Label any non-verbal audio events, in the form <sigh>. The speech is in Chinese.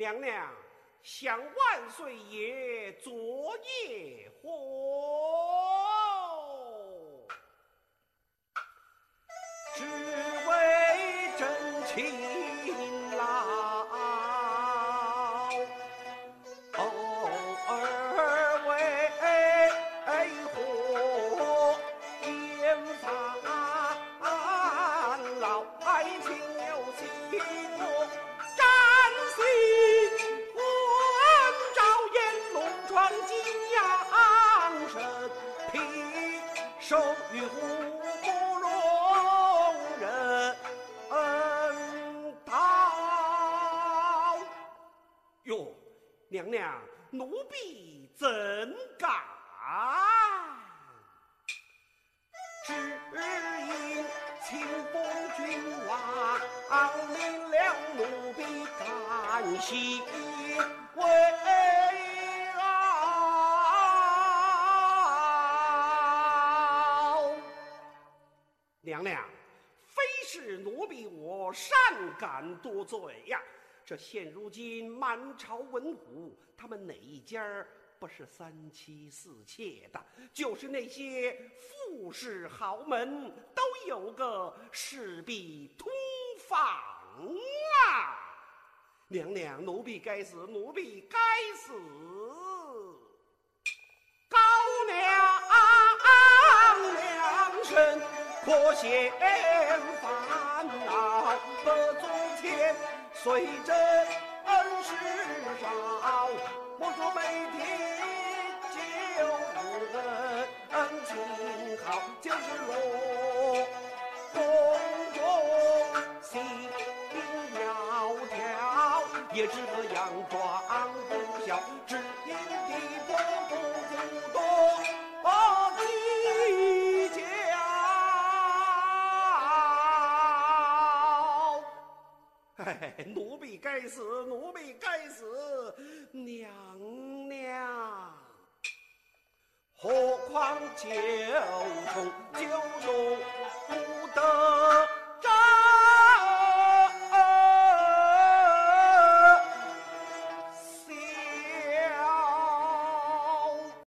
娘娘想万岁爷昨夜火只为真情与虎不容人道。哟娘娘奴婢怎敢？只因清风君王令了奴婢甘心为娘娘，非是奴婢我善感。多罪呀！这现如今满朝文武，他们哪一家不是三妻四妾的？就是那些富士豪门，都有个侍婢通房啊！娘娘，奴婢该死，奴婢该死身可嫌烦恼不足。虽真恩事少，莫说每天就恩恩情好，就是落宫中心苗条，也是个佯装不孝，只因 <laughs> 奴婢该死奴婢该死娘娘。何况九重九重不得。